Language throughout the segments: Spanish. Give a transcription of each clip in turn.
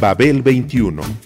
Babel 21.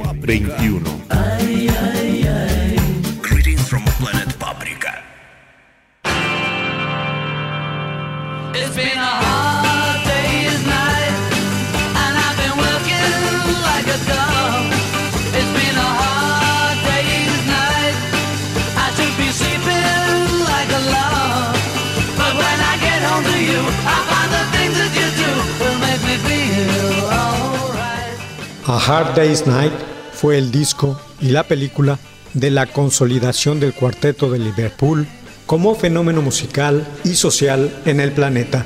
21. Greetings from planet Paprika. It's been a hard day's night, and I've been working like a dog. It's been a hard day's night. I should be sleeping like a log. But when I get home to you, I find the things that you do will make me feel alright. A Hard Day's Night fue el disco y la película de la consolidación del cuarteto de Liverpool como fenómeno musical y social en el planeta.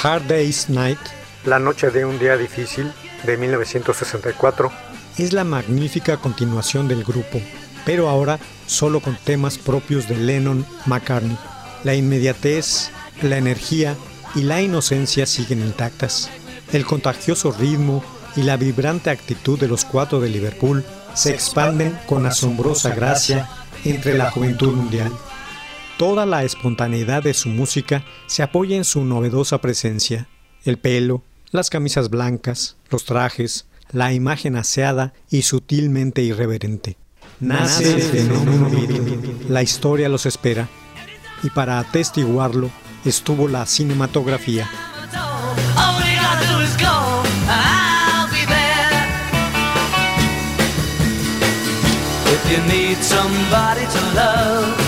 Hard Day's Night, La Noche de un Día Difícil, de 1964, es la magnífica continuación del grupo, pero ahora solo con temas propios de Lennon McCartney. La inmediatez, la energía y la inocencia siguen intactas. El contagioso ritmo y la vibrante actitud de los cuatro de Liverpool se expanden con asombrosa gracia entre la juventud mundial. Toda la espontaneidad de su música se apoya en su novedosa presencia. El pelo, las camisas blancas, los trajes, la imagen aseada y sutilmente irreverente. Nace el fenómeno. La historia los espera. Y para atestiguarlo estuvo la cinematografía. You need somebody to love,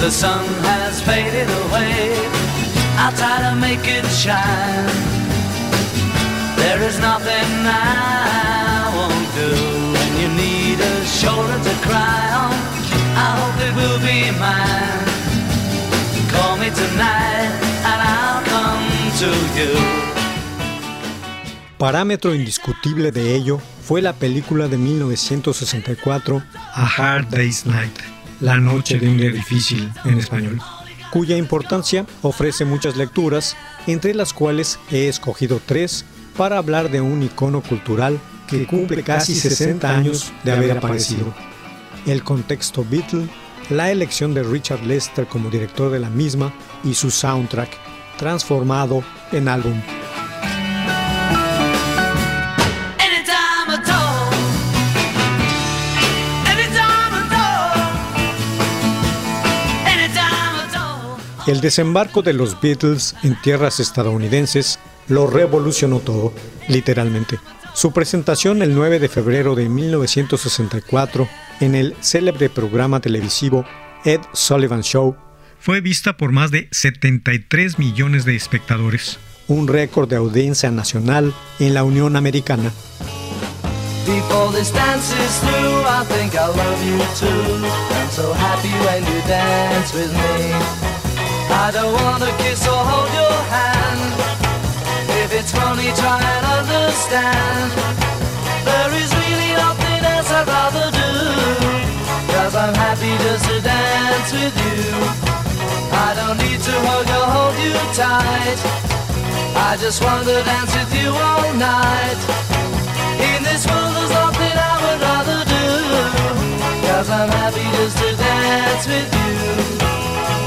The sun has faded away, I'll try to make it shine. There is nothing I won't do when you need a shoulder to cry on. I hope it will be mine. Call me tonight and I'll come to you. Parámetro indiscutible de ello fue la película de 1964 A Hard Day's Night, La Noche de un Día Difícil en español, cuya importancia ofrece muchas lecturas, entre las cuales he escogido tres para hablar de un icono cultural que cumple casi 60 años de haber aparecido. El contexto Beatle, la elección de Richard Lester como director de la misma y su soundtrack, transformado en álbum. El desembarco de los Beatles en tierras estadounidenses lo revolucionó todo, literalmente. Su presentación el 9 de febrero de 1964 en el célebre programa televisivo Ed Sullivan Show fue vista por más de 73 millones de espectadores, un récord de audiencia nacional en la Unión Americana. I don't wanna kiss or hold your hand. If it's funny, try and understand. There is really nothing else I'd rather do. Cause I'm happy just to dance with you. I don't need to hug or hold you tight. I just want to dance with you all night. In this world, there's nothing I would rather do. Cause I'm happy just to dance with you.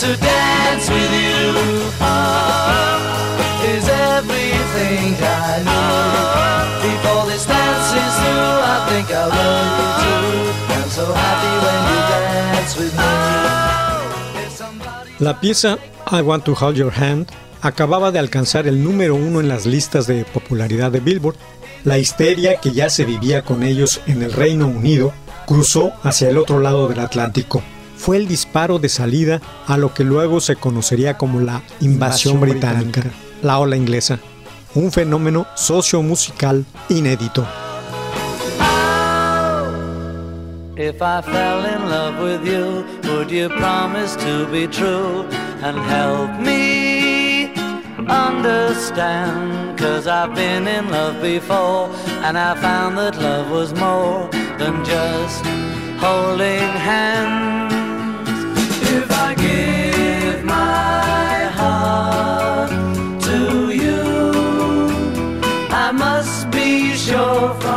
Just to dance with you. Oh, is everything I need. Before this dance is through, I think I love you too. I'm so happy when you dance with me. La pieza I Want to Hold Your Hand acababa de alcanzar el número uno en las listas de popularidad de Billboard. La histeria que ya se vivía con ellos en el Reino Unido cruzó hacia el otro lado del Atlántico. Fue el disparo de salida a lo que luego se conocería como la invasión, británica, la ola inglesa, un fenómeno sociomusical inédito. If I fell in love with you, would you promise to be true and help me understand? Cause I've been in love before and I found that love was more than just holding hands.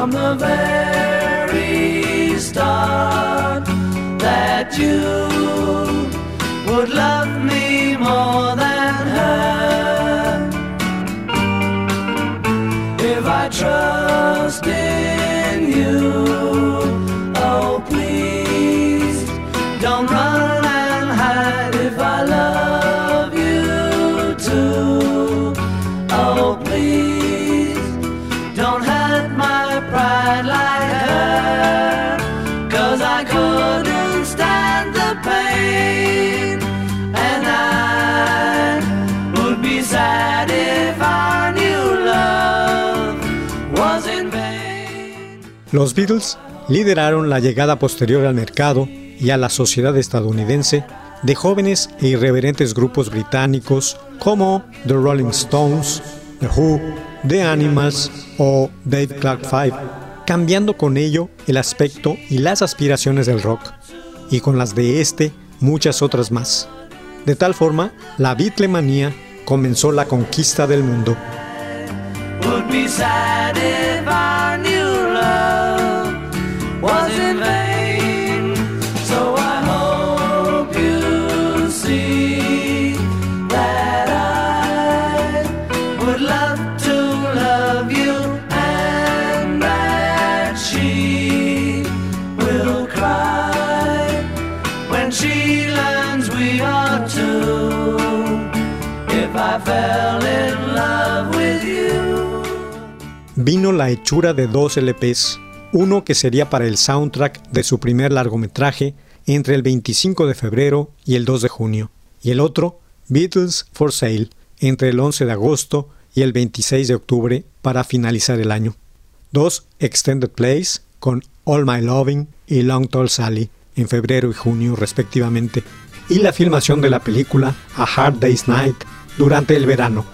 From the very start that you would love me more than her. If I trust Los Beatles lideraron la llegada posterior al mercado y a la sociedad estadounidense de jóvenes e irreverentes grupos británicos como The Rolling Stones, The Who, The Animals o Dave Clark Five, cambiando con ello el aspecto y las aspiraciones del rock, y con las de este muchas otras más. De tal forma, la Beatlemanía comenzó la conquista del mundo. Vino la hechura de dos LPs, uno que sería para el soundtrack de su primer largometraje entre el 25 de febrero y el 2 de junio, y el otro, Beatles for Sale, entre el 11 de agosto y el 26 de octubre para finalizar el año. Dos extended plays con All My Loving y Long Tall Sally en febrero y junio respectivamente, y la filmación de la película A Hard Day's Night durante el verano.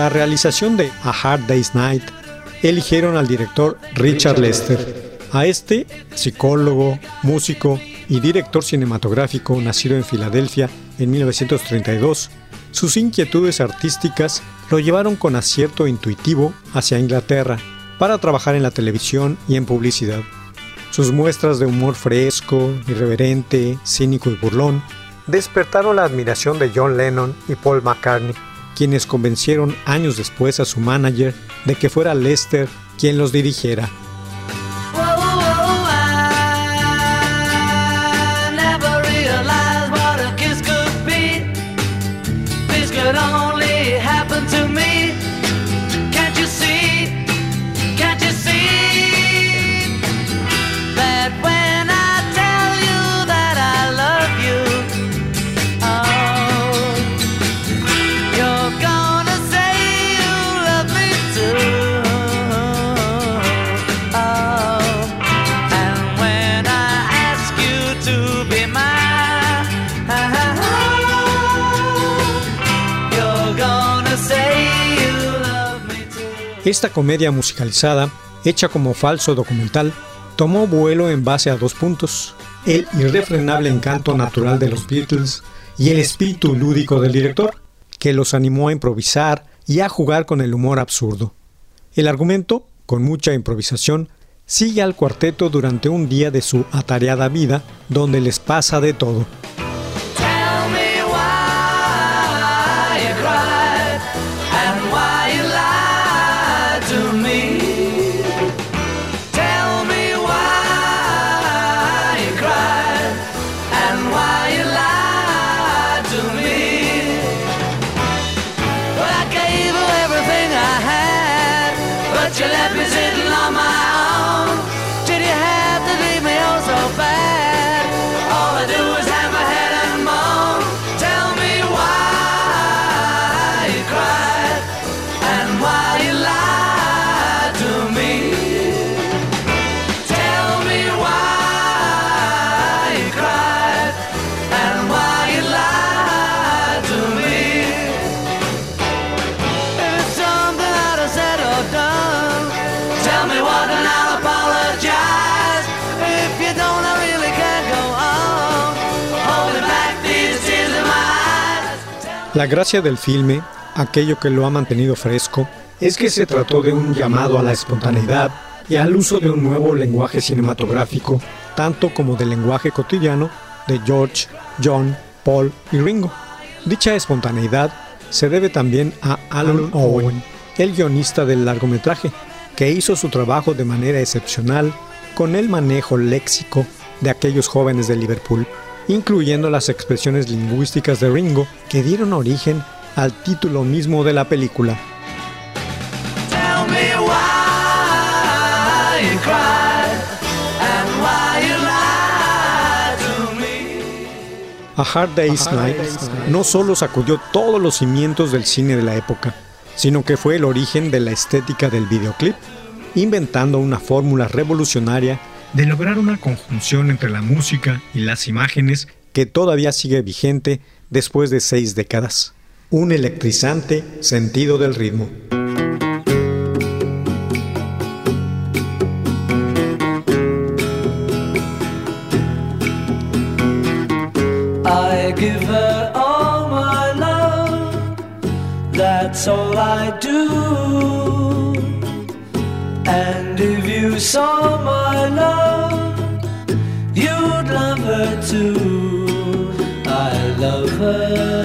La realización de A Hard Day's Night, eligieron al director Richard Lester. A este, psicólogo, músico y director cinematográfico nacido en Filadelfia en 1932, sus inquietudes artísticas lo llevaron con acierto intuitivo hacia Inglaterra para trabajar en la televisión y en publicidad. Sus muestras de humor fresco, irreverente, cínico y burlón despertaron la admiración de John Lennon y Paul McCartney, quienes convencieron años después a su manager de que fuera Lester quien los dirigiera. Esta comedia musicalizada, hecha como falso documental, tomó vuelo en base a dos puntos, el irrefrenable encanto natural de los Beatles y el espíritu lúdico del director, que los animó a improvisar y a jugar con el humor absurdo. El argumento, con mucha improvisación, sigue al cuarteto durante un día de su atareada vida, donde les pasa de todo. La gracia del filme, aquello que lo ha mantenido fresco, es que se trató de un llamado a la espontaneidad y al uso de un nuevo lenguaje cinematográfico, tanto como del lenguaje cotidiano de George, John, Paul y Ringo. Dicha espontaneidad se debe también a Alan Owen, el guionista del largometraje, que hizo su trabajo de manera excepcional con el manejo léxico de aquellos jóvenes de Liverpool incluyendo las expresiones lingüísticas de Ringo que dieron origen al título mismo de la película. A Hard Day's Night no solo sacudió todos los cimientos del cine de la época, sino que fue el origen de la estética del videoclip, inventando una fórmula revolucionaria de lograr una conjunción entre la música y las imágenes que todavía sigue vigente después de seis décadas. Un electrizante sentido del ritmo. I give her all my love, that's all I do. And if you saw my love, you'd love her too. I love her.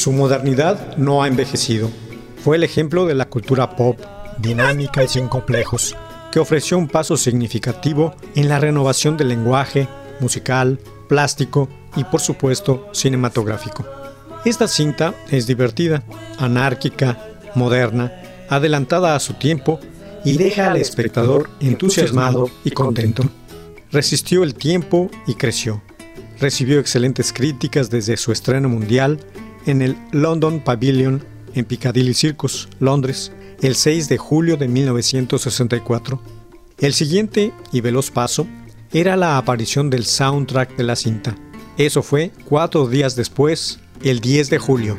Su modernidad no ha envejecido. Fue el ejemplo de la cultura pop, dinámica y sin complejos, que ofreció un paso significativo en la renovación del lenguaje musical, plástico y por supuesto cinematográfico. Esta cinta es divertida, anárquica, moderna, adelantada a su tiempo y deja al espectador entusiasmado y contento. Resistió el tiempo y creció. Recibió excelentes críticas desde su estreno mundial en el London Pavilion en Piccadilly Circus, Londres, el 6 de julio de 1964. El siguiente y veloz paso era la aparición del soundtrack de la cinta. Eso fue cuatro días después, el 10 de julio.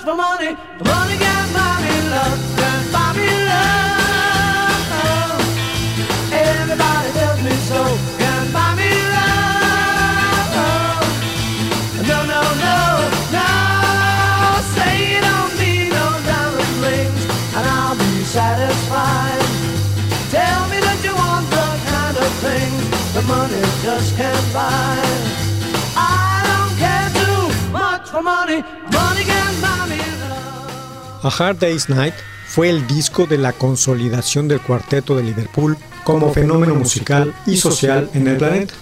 Much for money, but money buy me love, buy me love. Everybody tells me so, buy me love. No, no, no, no. Say you don't need no diamond rings, and I'll be satisfied. Tell me that you want the kind of things that money just can't buy. I don't care too much for money, A Hard Day's Night fue el disco de la consolidación del cuarteto de Liverpool como fenómeno musical y social en el planeta.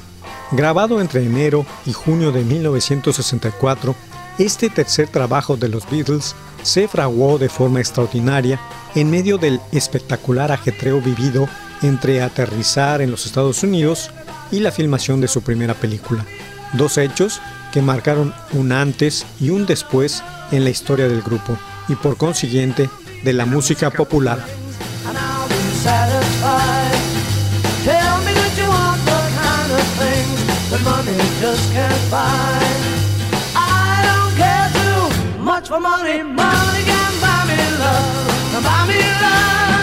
Grabado entre enero y junio de 1964, este tercer trabajo de los Beatles se fraguó de forma extraordinaria en medio del espectacular ajetreo vivido entre aterrizar en los Estados Unidos y la filmación de su primera película. Dos hechos que marcaron un antes y un después en la historia del grupo y por consiguiente de la música popular. money buy. Buy me love,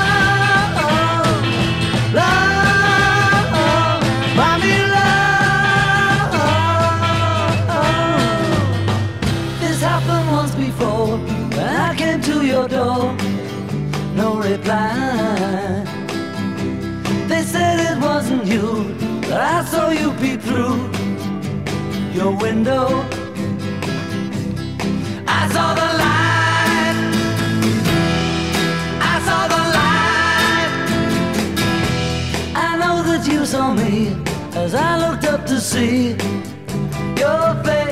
your door no reply. They said it wasn't you, but I saw you peep through your window. I saw the light. I saw the light. I know that you saw me as I looked up to see your face.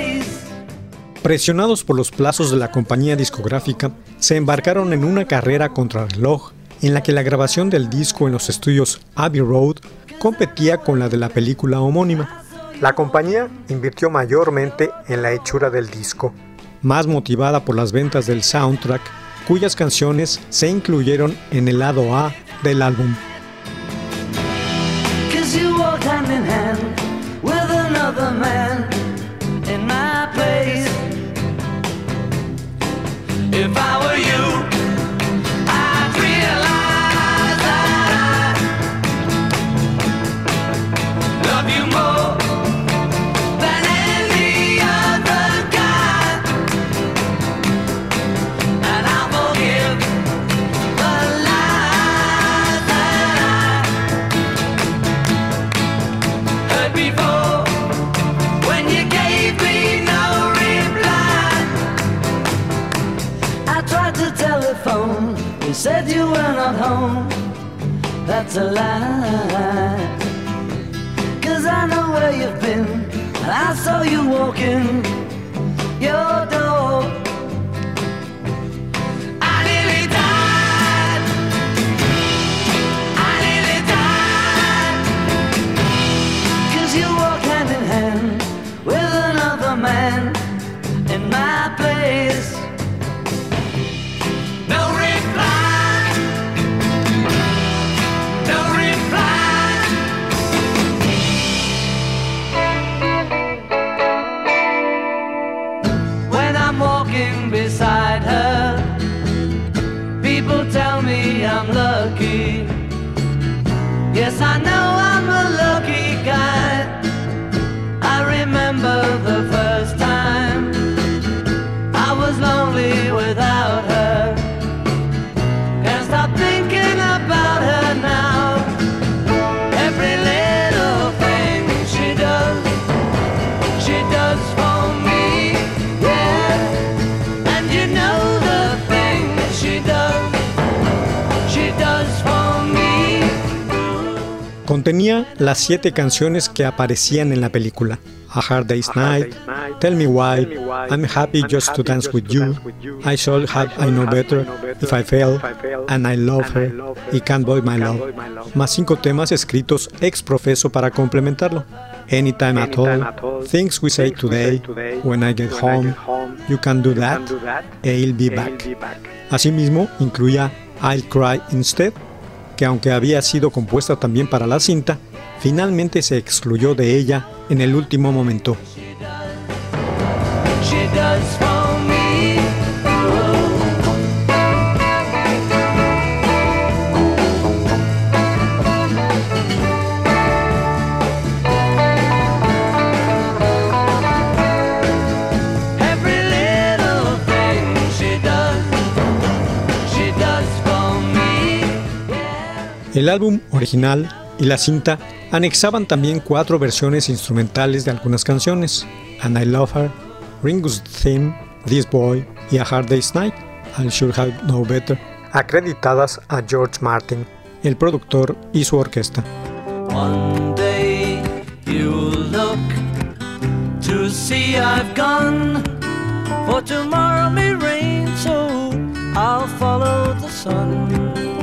Presionados por los plazos de la compañía discográfica, se embarcaron en una carrera contra reloj en la que la grabación del disco en los estudios Abbey Road competía con la de la película homónima. La compañía invirtió mayormente en la hechura del disco, más motivada por las ventas del soundtrack, cuyas canciones se incluyeron en el lado A del álbum. If I were you, not home. that's a lie. Cause I know where you've been, and I saw you walking your I'm lucky. Yes, I know I'm Contenía las siete canciones que aparecían en la película. A Hard Day's Night, Tell Me Why, I'm Happy Just to Dance With You, I Should Have I Know Better, If I Fail, And I Love Her y Can't Buy My Love, más cinco temas escritos ex profeso para complementarlo. Anytime at all, Things We Say Today, When I Get Home, You Can Do That, e I'll Be Back. Asimismo, incluía I'll Cry Instead, que aunque había sido compuesta también para la cinta, finalmente se excluyó de ella en el último momento. El álbum original y la cinta anexaban también cuatro versiones instrumentales de algunas canciones: And I Love Her, Ringo's Theme, This Boy y A Hard Day's Night, I Should Have Known Better, acreditadas a George Martin, el productor y su orquesta. One day you'll look to see I've gone, for tomorrow may rain, so I'll follow the sun.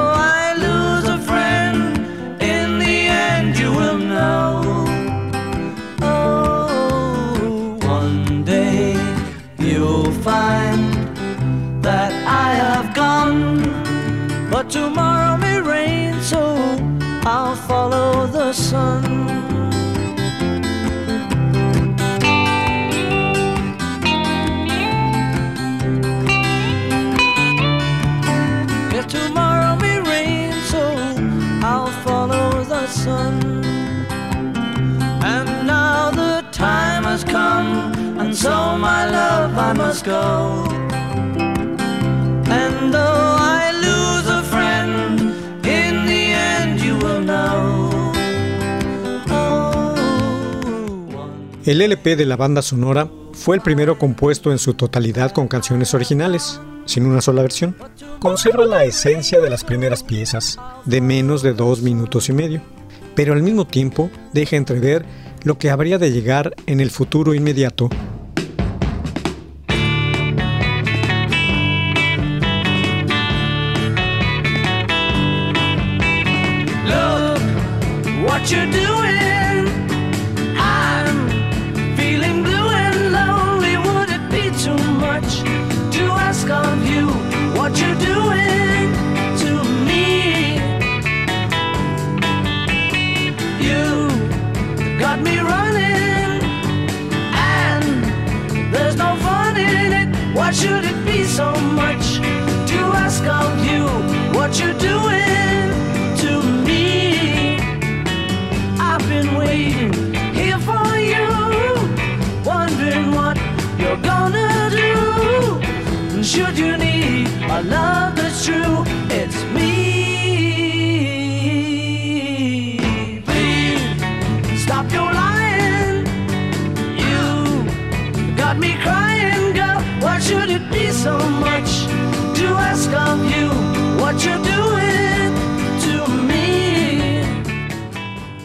follow the sun. And now the time has come, and so my love I must go. El LP de la banda sonora fue el primero compuesto en su totalidad con canciones originales, sin una sola versión. Conserva la esencia de las primeras piezas, de menos de dos minutos y medio, pero al mismo tiempo deja entrever lo que habría de llegar en el futuro inmediato. Love that's true. It's me. Please stop your lying. You got me crying, girl. Why should it be so much to ask of you what you're doing to me?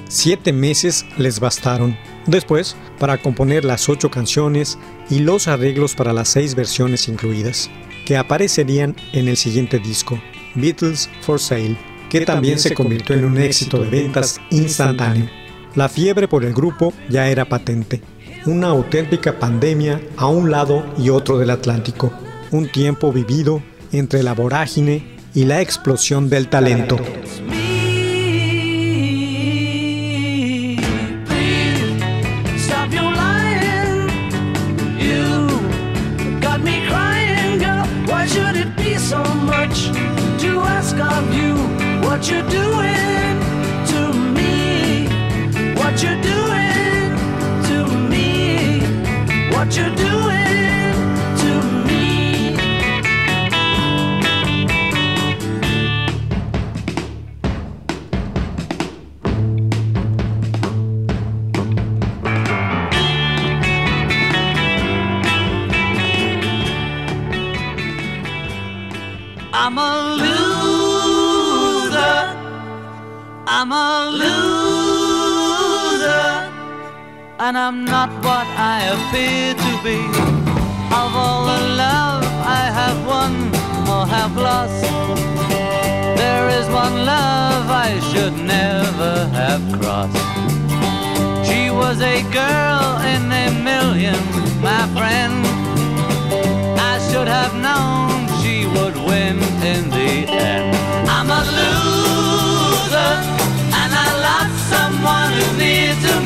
Siete meses les bastaron. Después, para componer las ocho canciones y los arreglos para las seis versiones incluidas, que aparecerían en el siguiente disco, Beatles for Sale, que también se convirtió en un éxito de ventas instantáneo. La fiebre por el grupo ya era patente, una auténtica pandemia a un lado y otro del Atlántico, un tiempo vivido entre la vorágine y la explosión del talento. You're doing to me? What you're doing to me? What you're doing Appear to be. Of all the love I have won or have lost, there is one love I should never have crossed. She was a girl in a million, my friend. I should have known she would win in the end. I'm a loser, and I lost someone who's near to me.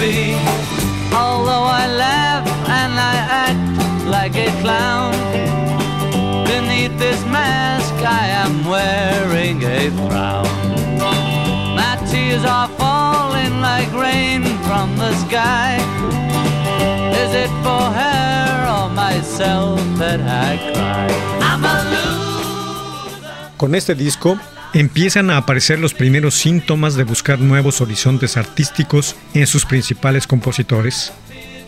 Be. Although I laugh and I act like a clown, beneath this mask I am wearing a frown. My tears are falling like rain from the sky. Is it for her or myself that I cry? I'm a loser. Con este disco empiezan a aparecer los primeros síntomas de buscar nuevos horizontes artísticos en sus principales compositores.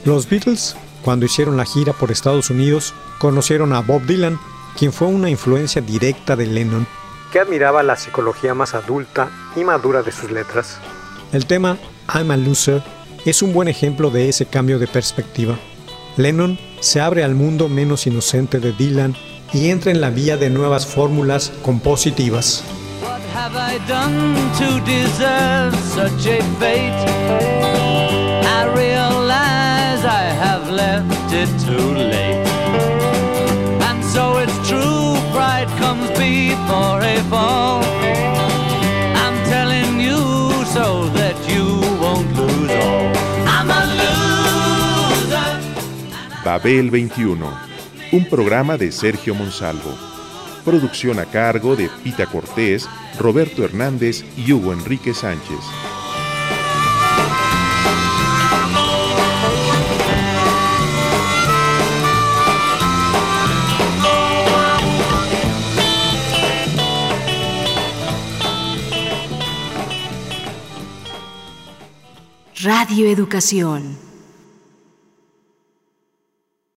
Los Beatles, cuando hicieron la gira por Estados Unidos, conocieron a Bob Dylan, quien fue una influencia directa de Lennon, que admiraba la psicología más adulta y madura de sus letras. El tema I'm a Loser es un buen ejemplo de ese cambio de perspectiva. Lennon se abre al mundo menos inocente de Dylan y entra en la vía de nuevas fórmulas compositivas. Have I done to deserve such a fate? I realize I have left it too late. And so it's true, pride comes before a fall. I'm telling you so that you won't lose all. I'm a loser. Babel 21, un programa de Sergio Monsalvo. Producción a cargo de Pita Cortés, Roberto Hernández y Hugo Enrique Sánchez. Radio Educación.